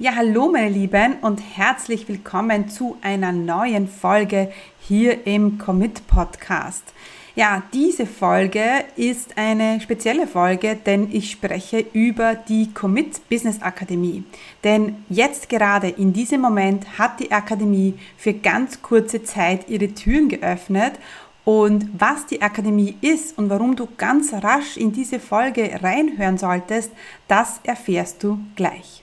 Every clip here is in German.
Ja, hallo meine Lieben und herzlich willkommen zu einer neuen Folge hier im Commit Podcast. Ja, diese Folge ist eine spezielle Folge, denn ich spreche über die Commit Business Akademie. Denn jetzt gerade in diesem Moment hat die Akademie für ganz kurze Zeit ihre Türen geöffnet und was die Akademie ist und warum du ganz rasch in diese Folge reinhören solltest, das erfährst du gleich.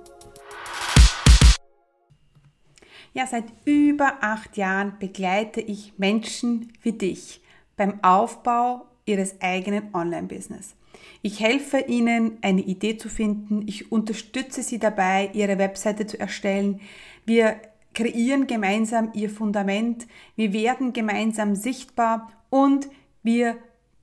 Ja, seit über acht Jahren begleite ich Menschen wie dich beim Aufbau ihres eigenen Online-Business. Ich helfe ihnen, eine Idee zu finden. Ich unterstütze sie dabei, ihre Webseite zu erstellen. Wir kreieren gemeinsam ihr Fundament. Wir werden gemeinsam sichtbar und wir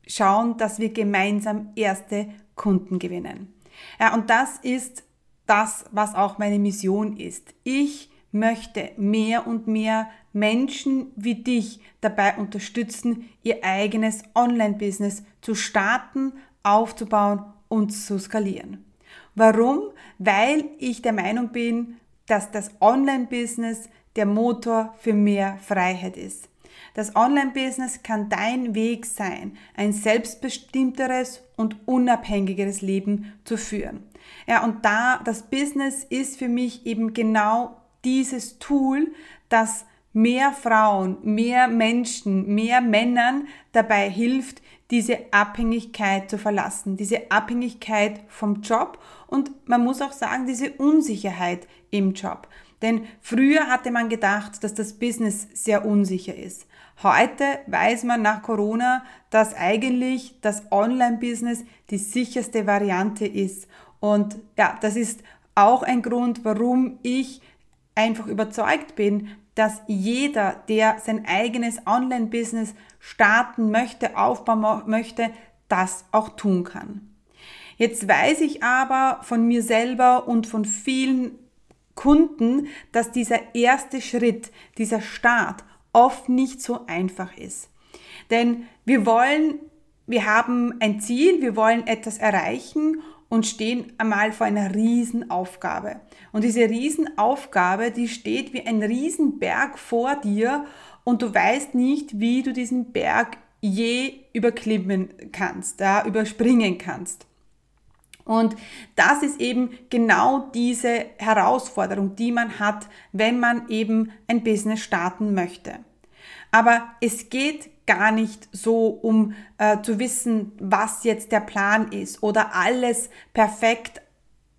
schauen, dass wir gemeinsam erste Kunden gewinnen. Ja, und das ist das, was auch meine Mission ist. Ich möchte mehr und mehr Menschen wie dich dabei unterstützen, ihr eigenes Online-Business zu starten, aufzubauen und zu skalieren. Warum? Weil ich der Meinung bin, dass das Online-Business der Motor für mehr Freiheit ist. Das Online-Business kann dein Weg sein, ein selbstbestimmteres und unabhängigeres Leben zu führen. Ja, und da das Business ist für mich eben genau dieses Tool, das mehr Frauen, mehr Menschen, mehr Männern dabei hilft, diese Abhängigkeit zu verlassen, diese Abhängigkeit vom Job und man muss auch sagen, diese Unsicherheit im Job. Denn früher hatte man gedacht, dass das Business sehr unsicher ist. Heute weiß man nach Corona, dass eigentlich das Online-Business die sicherste Variante ist. Und ja, das ist auch ein Grund, warum ich einfach überzeugt bin, dass jeder, der sein eigenes Online-Business starten möchte, aufbauen möchte, das auch tun kann. Jetzt weiß ich aber von mir selber und von vielen Kunden, dass dieser erste Schritt, dieser Start oft nicht so einfach ist. Denn wir wollen, wir haben ein Ziel, wir wollen etwas erreichen und stehen einmal vor einer Riesenaufgabe. Und diese Riesenaufgabe, die steht wie ein Riesenberg vor dir und du weißt nicht, wie du diesen Berg je überklimmen kannst, ja, überspringen kannst. Und das ist eben genau diese Herausforderung, die man hat, wenn man eben ein Business starten möchte. Aber es geht gar nicht so, um äh, zu wissen, was jetzt der Plan ist oder alles perfekt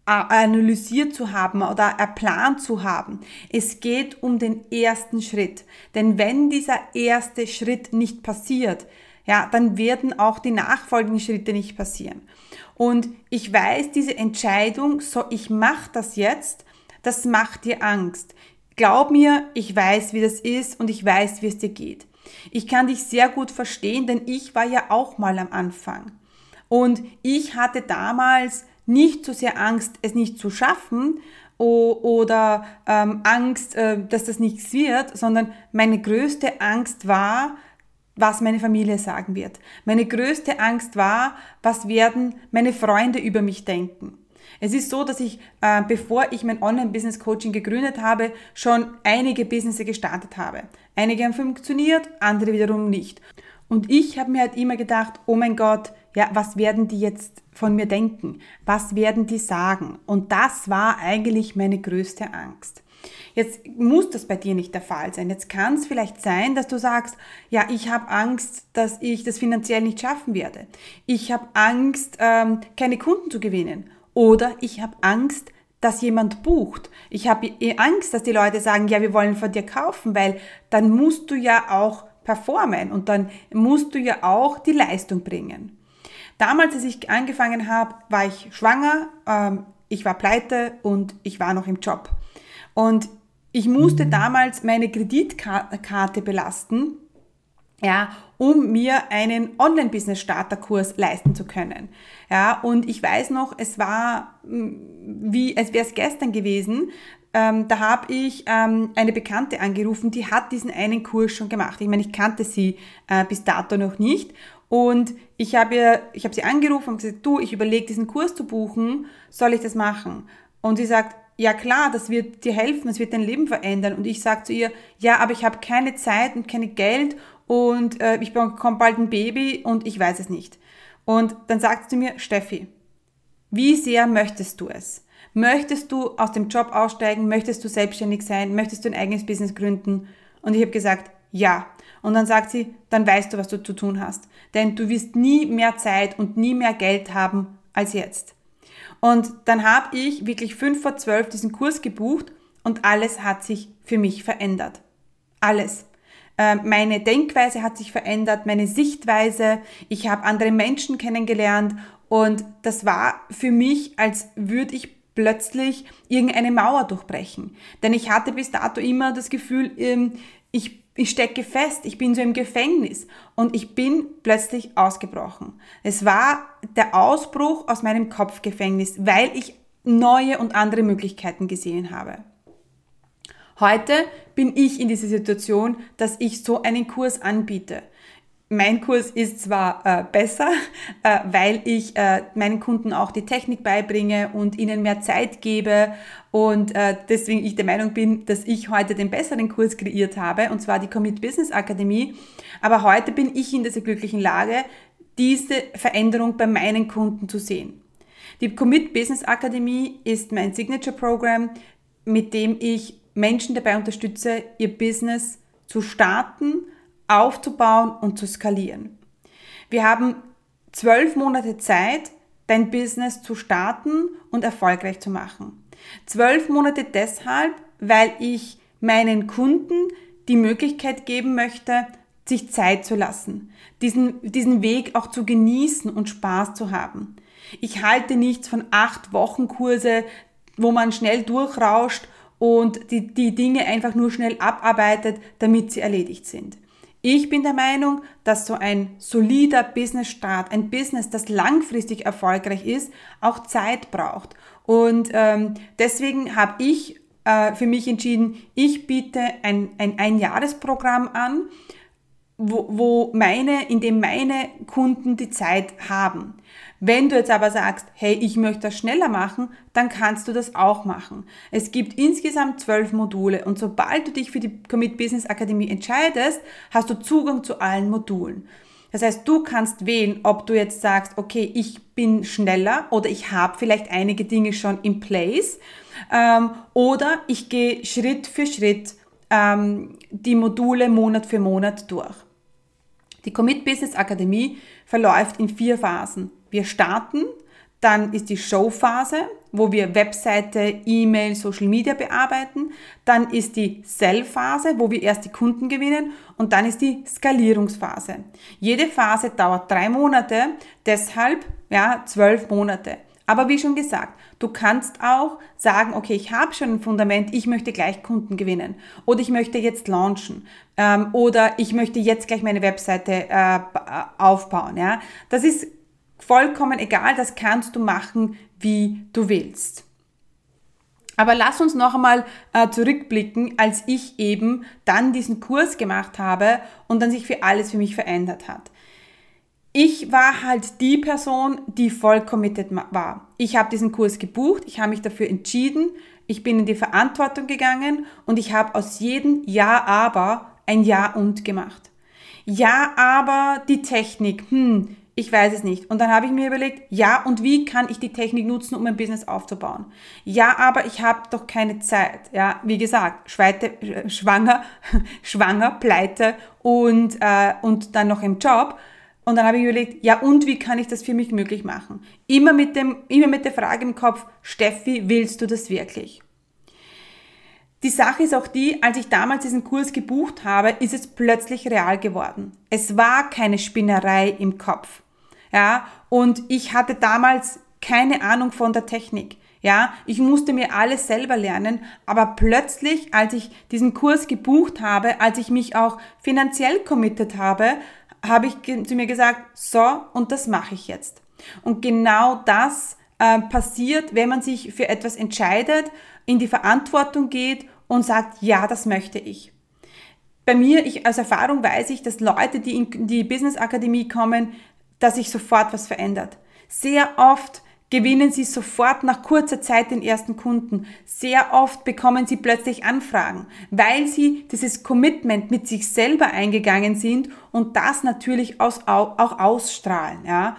äh, analysiert zu haben oder erplant zu haben. Es geht um den ersten Schritt. Denn wenn dieser erste Schritt nicht passiert, ja, dann werden auch die nachfolgenden Schritte nicht passieren. Und ich weiß, diese Entscheidung, so ich mache das jetzt, das macht dir Angst. Glaub mir, ich weiß, wie das ist und ich weiß, wie es dir geht. Ich kann dich sehr gut verstehen, denn ich war ja auch mal am Anfang. Und ich hatte damals nicht so sehr Angst, es nicht zu schaffen oder ähm, Angst, äh, dass das nichts wird, sondern meine größte Angst war, was meine Familie sagen wird. Meine größte Angst war, was werden meine Freunde über mich denken. Es ist so, dass ich, äh, bevor ich mein Online-Business-Coaching gegründet habe, schon einige Businesses gestartet habe. Einige haben funktioniert, andere wiederum nicht. Und ich habe mir halt immer gedacht, oh mein Gott, ja, was werden die jetzt von mir denken? Was werden die sagen? Und das war eigentlich meine größte Angst. Jetzt muss das bei dir nicht der Fall sein. Jetzt kann es vielleicht sein, dass du sagst, ja, ich habe Angst, dass ich das finanziell nicht schaffen werde. Ich habe Angst, ähm, keine Kunden zu gewinnen. Oder ich habe Angst, dass jemand bucht. Ich habe Angst, dass die Leute sagen, ja, wir wollen von dir kaufen, weil dann musst du ja auch performen und dann musst du ja auch die Leistung bringen. Damals, als ich angefangen habe, war ich schwanger. Ähm, ich war pleite und ich war noch im Job. Und ich musste mhm. damals meine Kreditkarte belasten, ja, um mir einen Online-Business-Starter-Kurs leisten zu können. Ja, und ich weiß noch, es war mm, wie, es wäre es gestern gewesen, ähm, da habe ich ähm, eine Bekannte angerufen, die hat diesen einen Kurs schon gemacht. Ich meine, ich kannte sie äh, bis dato noch nicht. Und ich habe ihr, ich habe sie angerufen und gesagt, du, ich überlege, diesen Kurs zu buchen, soll ich das machen? Und sie sagt, ja klar, das wird dir helfen, das wird dein Leben verändern. Und ich sage zu ihr, ja, aber ich habe keine Zeit und keine Geld und äh, ich bekomme bald ein Baby und ich weiß es nicht. Und dann sagt sie mir, Steffi, wie sehr möchtest du es? Möchtest du aus dem Job aussteigen? Möchtest du selbstständig sein? Möchtest du ein eigenes Business gründen? Und ich habe gesagt, ja. Und dann sagt sie, dann weißt du, was du zu tun hast. Denn du wirst nie mehr Zeit und nie mehr Geld haben als jetzt. Und dann habe ich wirklich fünf vor zwölf diesen Kurs gebucht und alles hat sich für mich verändert. Alles. Ähm, meine Denkweise hat sich verändert, meine Sichtweise. Ich habe andere Menschen kennengelernt und das war für mich, als würde ich plötzlich irgendeine Mauer durchbrechen. Denn ich hatte bis dato immer das Gefühl, ähm, ich, ich stecke fest, ich bin so im Gefängnis und ich bin plötzlich ausgebrochen. Es war der Ausbruch aus meinem Kopfgefängnis, weil ich neue und andere Möglichkeiten gesehen habe. Heute bin ich in dieser Situation, dass ich so einen Kurs anbiete. Mein Kurs ist zwar äh, besser, äh, weil ich äh, meinen Kunden auch die Technik beibringe und ihnen mehr Zeit gebe und äh, deswegen ich der Meinung bin, dass ich heute den besseren Kurs kreiert habe und zwar die Commit Business Akademie. Aber heute bin ich in dieser glücklichen Lage, diese Veränderung bei meinen Kunden zu sehen. Die Commit Business Akademie ist mein Signature Program, mit dem ich Menschen dabei unterstütze, ihr Business zu starten, aufzubauen und zu skalieren. Wir haben zwölf Monate Zeit, dein Business zu starten und erfolgreich zu machen. Zwölf Monate deshalb, weil ich meinen Kunden die Möglichkeit geben möchte, sich Zeit zu lassen, diesen, diesen Weg auch zu genießen und Spaß zu haben. Ich halte nichts von acht Wochen Kurse, wo man schnell durchrauscht und die, die Dinge einfach nur schnell abarbeitet, damit sie erledigt sind. Ich bin der Meinung, dass so ein solider Business-Start, ein Business, das langfristig erfolgreich ist, auch Zeit braucht. Und ähm, deswegen habe ich äh, für mich entschieden, ich biete ein, ein Einjahresprogramm an, wo, wo meine, in dem meine Kunden die Zeit haben. Wenn du jetzt aber sagst, hey, ich möchte das schneller machen, dann kannst du das auch machen. Es gibt insgesamt zwölf Module und sobald du dich für die Commit Business Akademie entscheidest, hast du Zugang zu allen Modulen. Das heißt, du kannst wählen, ob du jetzt sagst, okay, ich bin schneller oder ich habe vielleicht einige Dinge schon in place ähm, oder ich gehe Schritt für Schritt ähm, die Module Monat für Monat durch. Die Commit Business Akademie verläuft in vier Phasen. Wir starten, dann ist die Showphase, wo wir Webseite, E-Mail, Social Media bearbeiten. Dann ist die Sell-Phase, wo wir erst die Kunden gewinnen. Und dann ist die Skalierungsphase. Jede Phase dauert drei Monate, deshalb ja zwölf Monate. Aber wie schon gesagt, du kannst auch sagen, okay, ich habe schon ein Fundament, ich möchte gleich Kunden gewinnen oder ich möchte jetzt launchen ähm, oder ich möchte jetzt gleich meine Webseite äh, aufbauen. Ja, das ist vollkommen egal, das kannst du machen, wie du willst. Aber lass uns noch einmal äh, zurückblicken, als ich eben dann diesen Kurs gemacht habe und dann sich für alles für mich verändert hat ich war halt die Person, die voll committed war. Ich habe diesen Kurs gebucht, ich habe mich dafür entschieden, ich bin in die Verantwortung gegangen und ich habe aus jedem Ja, aber ein Ja und gemacht. Ja, aber die Technik, hm, ich weiß es nicht. Und dann habe ich mir überlegt, ja, und wie kann ich die Technik nutzen, um ein Business aufzubauen? Ja, aber ich habe doch keine Zeit. Ja, wie gesagt, Schweite, äh, schwanger, schwanger, pleite und, äh, und dann noch im Job. Und dann habe ich überlegt, ja und wie kann ich das für mich möglich machen? Immer mit, dem, immer mit der Frage im Kopf, Steffi, willst du das wirklich? Die Sache ist auch die, als ich damals diesen Kurs gebucht habe, ist es plötzlich real geworden. Es war keine Spinnerei im Kopf. Ja, und ich hatte damals keine Ahnung von der Technik. Ja, ich musste mir alles selber lernen, aber plötzlich, als ich diesen Kurs gebucht habe, als ich mich auch finanziell committed habe, habe ich zu mir gesagt, so, und das mache ich jetzt. Und genau das äh, passiert, wenn man sich für etwas entscheidet, in die Verantwortung geht und sagt, ja, das möchte ich. Bei mir, ich, aus Erfahrung weiß ich, dass Leute, die in die Business Akademie kommen, dass sich sofort was verändert. Sehr oft gewinnen sie sofort nach kurzer Zeit den ersten Kunden. Sehr oft bekommen sie plötzlich Anfragen, weil sie dieses Commitment mit sich selber eingegangen sind und das natürlich auch ausstrahlen. Ja.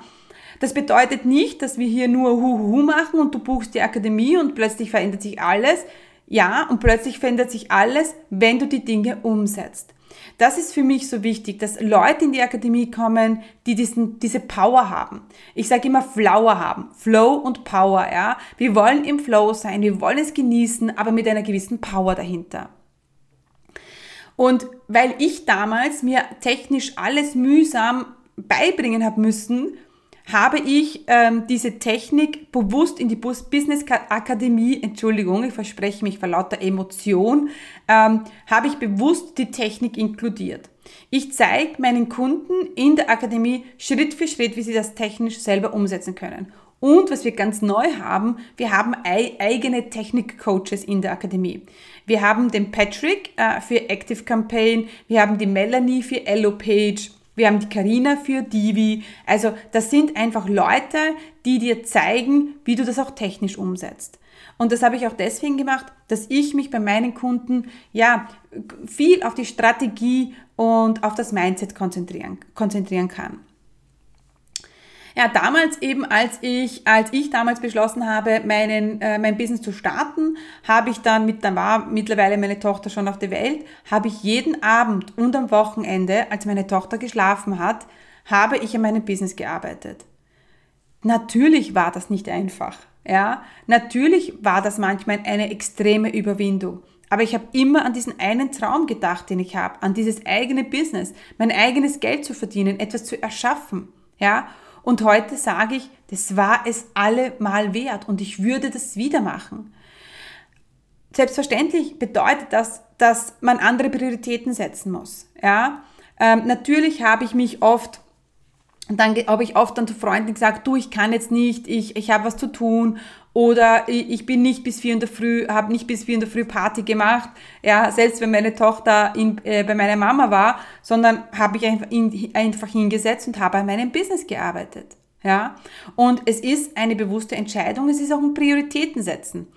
Das bedeutet nicht, dass wir hier nur Huhuhu machen und du buchst die Akademie und plötzlich verändert sich alles. Ja, und plötzlich verändert sich alles, wenn du die Dinge umsetzt. Das ist für mich so wichtig, dass Leute in die Akademie kommen, die diesen, diese Power haben. Ich sage immer Flower haben. Flow und Power, ja. Wir wollen im Flow sein, wir wollen es genießen, aber mit einer gewissen Power dahinter. Und weil ich damals mir technisch alles mühsam beibringen habe müssen, habe ich ähm, diese Technik bewusst in die Business Akademie, Entschuldigung, ich verspreche mich vor lauter Emotion, ähm, habe ich bewusst die Technik inkludiert. Ich zeige meinen Kunden in der Akademie Schritt für Schritt, wie sie das technisch selber umsetzen können. Und was wir ganz neu haben, wir haben eigene Technik-Coaches in der Akademie. Wir haben den Patrick äh, für Active Campaign, wir haben die Melanie für Ello Page, wir haben die Karina für Divi. Also das sind einfach Leute, die dir zeigen, wie du das auch technisch umsetzt. Und das habe ich auch deswegen gemacht, dass ich mich bei meinen Kunden ja viel auf die Strategie und auf das Mindset konzentrieren, konzentrieren kann. Ja, damals eben, als ich, als ich damals beschlossen habe, meinen, äh, mein Business zu starten, habe ich dann mit, dann war mittlerweile meine Tochter schon auf der Welt, habe ich jeden Abend und am Wochenende, als meine Tochter geschlafen hat, habe ich an meinem Business gearbeitet. Natürlich war das nicht einfach. Ja, natürlich war das manchmal eine extreme Überwindung. Aber ich habe immer an diesen einen Traum gedacht, den ich habe, an dieses eigene Business, mein eigenes Geld zu verdienen, etwas zu erschaffen. Ja, und heute sage ich, das war es allemal wert und ich würde das wieder machen. Selbstverständlich bedeutet das, dass man andere Prioritäten setzen muss. Ja, ähm, natürlich habe ich mich oft dann habe ich oft dann zu Freunden gesagt, du, ich kann jetzt nicht, ich, ich habe was zu tun oder ich bin nicht bis vier in der Früh, habe nicht bis vier in der Früh Party gemacht, ja, selbst wenn meine Tochter in, äh, bei meiner Mama war, sondern habe ich einfach, in, einfach hingesetzt und habe an meinem Business gearbeitet. Ja, und es ist eine bewusste Entscheidung, es ist auch ein Prioritäten setzen.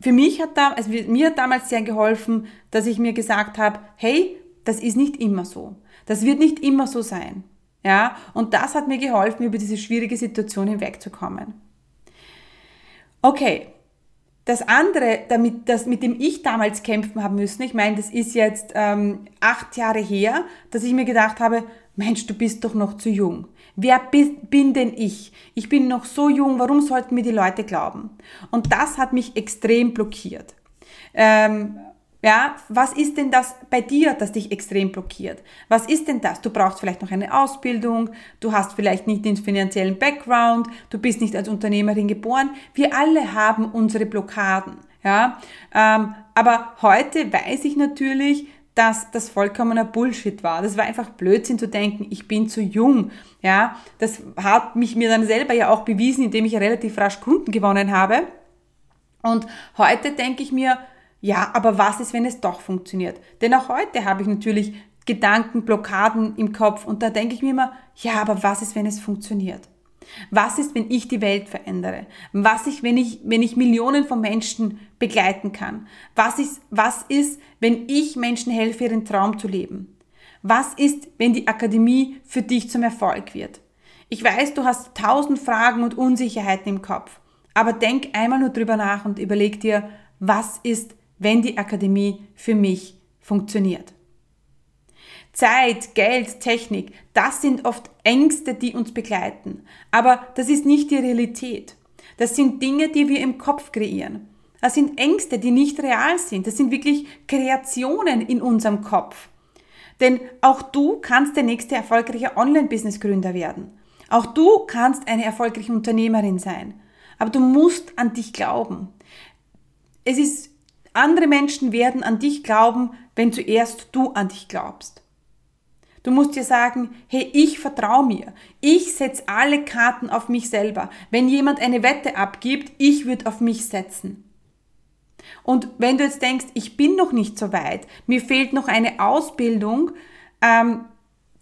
Für mich hat da, also mir hat damals sehr geholfen, dass ich mir gesagt habe, hey, das ist nicht immer so. Das wird nicht immer so sein. Ja, und das hat mir geholfen, über diese schwierige Situation hinwegzukommen. Okay, das andere, damit, das, mit dem ich damals kämpfen haben müssen, ich meine, das ist jetzt ähm, acht Jahre her, dass ich mir gedacht habe, Mensch, du bist doch noch zu jung. Wer bin denn ich? Ich bin noch so jung, warum sollten mir die Leute glauben? Und das hat mich extrem blockiert. Ähm, ja, was ist denn das bei dir, das dich extrem blockiert? Was ist denn das? Du brauchst vielleicht noch eine Ausbildung, du hast vielleicht nicht den finanziellen Background, du bist nicht als Unternehmerin geboren. Wir alle haben unsere Blockaden. Ja, ähm, aber heute weiß ich natürlich, dass das vollkommener Bullshit war. Das war einfach Blödsinn zu denken, ich bin zu jung. Ja, das hat mich mir dann selber ja auch bewiesen, indem ich relativ rasch Kunden gewonnen habe. Und heute denke ich mir, ja, aber was ist, wenn es doch funktioniert? Denn auch heute habe ich natürlich Gedanken, Blockaden im Kopf und da denke ich mir immer, ja, aber was ist, wenn es funktioniert? Was ist, wenn ich die Welt verändere? Was ist, wenn ich, wenn ich Millionen von Menschen begleiten kann? Was ist, was ist, wenn ich Menschen helfe, ihren Traum zu leben? Was ist, wenn die Akademie für dich zum Erfolg wird? Ich weiß, du hast tausend Fragen und Unsicherheiten im Kopf, aber denk einmal nur drüber nach und überleg dir, was ist, wenn die Akademie für mich funktioniert. Zeit, Geld, Technik, das sind oft Ängste, die uns begleiten. Aber das ist nicht die Realität. Das sind Dinge, die wir im Kopf kreieren. Das sind Ängste, die nicht real sind. Das sind wirklich Kreationen in unserem Kopf. Denn auch du kannst der nächste erfolgreiche Online-Business-Gründer werden. Auch du kannst eine erfolgreiche Unternehmerin sein. aber du musst an dich glauben. Es ist, andere Menschen werden an dich glauben, wenn zuerst du an dich glaubst. Du musst dir sagen, hey, ich vertraue mir. Ich setze alle Karten auf mich selber. Wenn jemand eine Wette abgibt, ich würde auf mich setzen. Und wenn du jetzt denkst, ich bin noch nicht so weit, mir fehlt noch eine Ausbildung, ähm,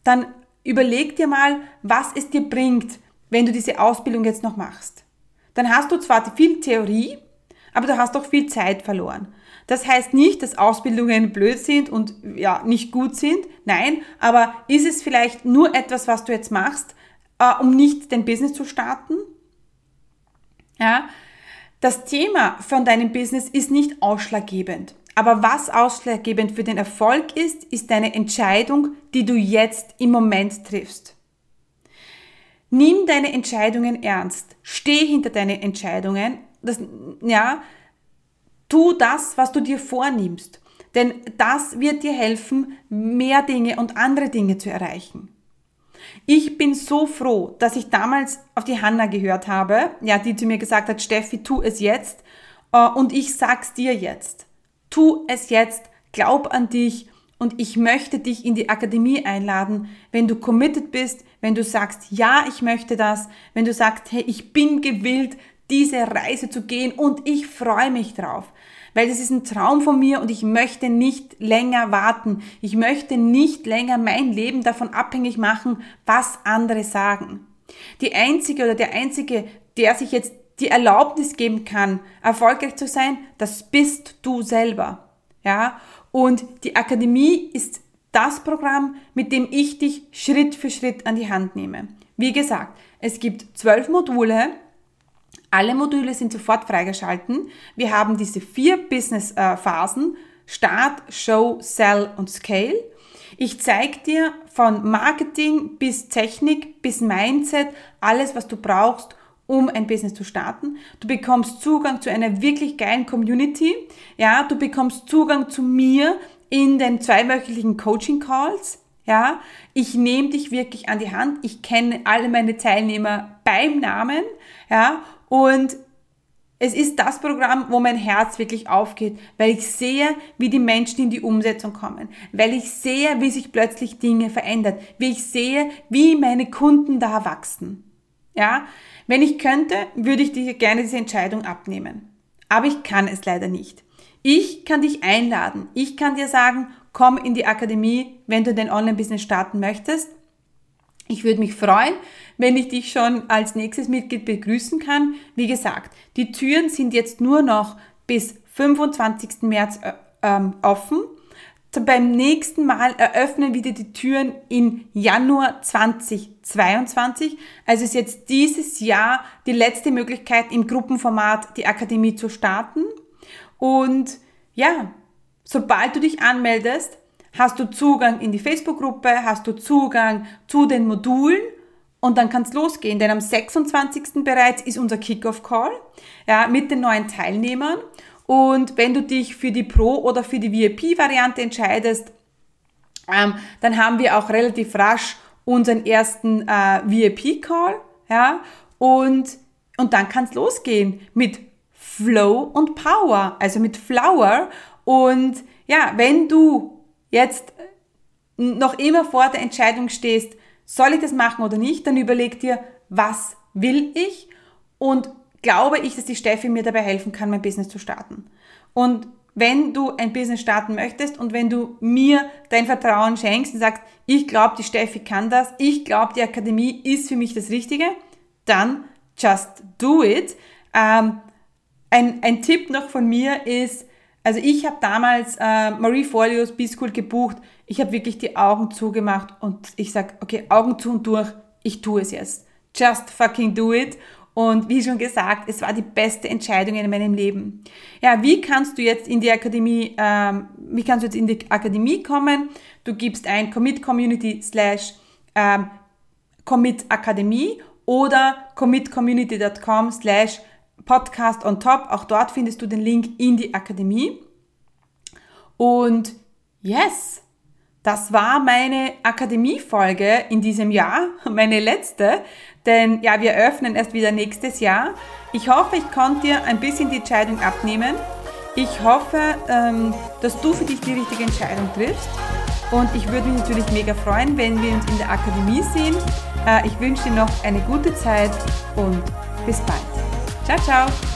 dann überleg dir mal, was es dir bringt, wenn du diese Ausbildung jetzt noch machst. Dann hast du zwar viel Theorie, aber du hast auch viel Zeit verloren. Das heißt nicht, dass Ausbildungen blöd sind und ja, nicht gut sind. Nein, aber ist es vielleicht nur etwas, was du jetzt machst, äh, um nicht dein Business zu starten? Ja, das Thema von deinem Business ist nicht ausschlaggebend. Aber was ausschlaggebend für den Erfolg ist, ist deine Entscheidung, die du jetzt im Moment triffst. Nimm deine Entscheidungen ernst. Steh hinter deine Entscheidungen. Das, ja, tu das, was du dir vornimmst. Denn das wird dir helfen, mehr Dinge und andere Dinge zu erreichen. Ich bin so froh, dass ich damals auf die Hanna gehört habe, ja, die zu mir gesagt hat, Steffi, tu es jetzt. Äh, und ich sag's dir jetzt. Tu es jetzt, glaub an dich und ich möchte dich in die Akademie einladen, wenn du committed bist, wenn du sagst, ja, ich möchte das, wenn du sagst, hey, ich bin gewillt, diese Reise zu gehen und ich freue mich drauf weil das ist ein Traum von mir und ich möchte nicht länger warten. Ich möchte nicht länger mein Leben davon abhängig machen, was andere sagen. Die einzige oder der einzige, der sich jetzt die Erlaubnis geben kann, erfolgreich zu sein, das bist du selber. Ja? Und die Akademie ist das Programm, mit dem ich dich Schritt für Schritt an die Hand nehme. Wie gesagt, es gibt zwölf Module, alle Module sind sofort freigeschalten. Wir haben diese vier Business-Phasen, Start, Show, Sell und Scale. Ich zeige dir von Marketing bis Technik bis Mindset alles, was du brauchst, um ein Business zu starten. Du bekommst Zugang zu einer wirklich geilen Community. Ja, du bekommst Zugang zu mir in den zweiwöchentlichen Coaching Calls. Ja, ich nehme dich wirklich an die Hand. Ich kenne alle meine Teilnehmer beim Namen. Ja, und es ist das Programm, wo mein Herz wirklich aufgeht, weil ich sehe, wie die Menschen in die Umsetzung kommen, weil ich sehe, wie sich plötzlich Dinge verändern, wie ich sehe, wie meine Kunden da wachsen. Ja, wenn ich könnte, würde ich dir gerne diese Entscheidung abnehmen. Aber ich kann es leider nicht. Ich kann dich einladen. Ich kann dir sagen, komm in die Akademie, wenn du dein Online-Business starten möchtest. Ich würde mich freuen, wenn ich dich schon als nächstes Mitglied begrüßen kann. Wie gesagt, die Türen sind jetzt nur noch bis 25. März äh, ähm, offen. Beim nächsten Mal eröffnen wieder die Türen in Januar 2022. Also ist jetzt dieses Jahr die letzte Möglichkeit im Gruppenformat die Akademie zu starten. Und ja, sobald du dich anmeldest, hast du Zugang in die Facebook-Gruppe, hast du Zugang zu den Modulen und dann kann es losgehen, denn am 26. bereits ist unser Kickoff-Call ja, mit den neuen Teilnehmern. Und wenn du dich für die Pro- oder für die VIP-Variante entscheidest, ähm, dann haben wir auch relativ rasch unseren ersten äh, VIP-Call. Ja, und, und dann kann es losgehen mit Flow und Power, also mit Flower. Und ja, wenn du jetzt noch immer vor der Entscheidung stehst, soll ich das machen oder nicht, dann überleg dir, was will ich und glaube ich, dass die Steffi mir dabei helfen kann, mein Business zu starten. Und wenn du ein Business starten möchtest und wenn du mir dein Vertrauen schenkst und sagst, ich glaube, die Steffi kann das, ich glaube, die Akademie ist für mich das Richtige, dann just do it. Ähm, ein, ein Tipp noch von mir ist, also ich habe damals äh, Marie Forleos B-School gebucht. Ich habe wirklich die Augen zugemacht und ich sage, okay, Augen zu und durch, ich tue es jetzt. Just fucking do it. Und wie schon gesagt, es war die beste Entscheidung in meinem Leben. Ja, wie kannst du jetzt in die Akademie, ähm, wie kannst du jetzt in die Akademie kommen? Du gibst ein Commit Community slash ähm, Commit Akademie oder commitcommunity.com slash Podcast on top. Auch dort findest du den Link in die Akademie. Und yes, das war meine Akademie-Folge in diesem Jahr, meine letzte. Denn ja, wir öffnen erst wieder nächstes Jahr. Ich hoffe, ich konnte dir ein bisschen die Entscheidung abnehmen. Ich hoffe, ähm, dass du für dich die richtige Entscheidung triffst. Und ich würde mich natürlich mega freuen, wenn wir uns in der Akademie sehen. Äh, ich wünsche dir noch eine gute Zeit und bis bald. Ciao, ciao!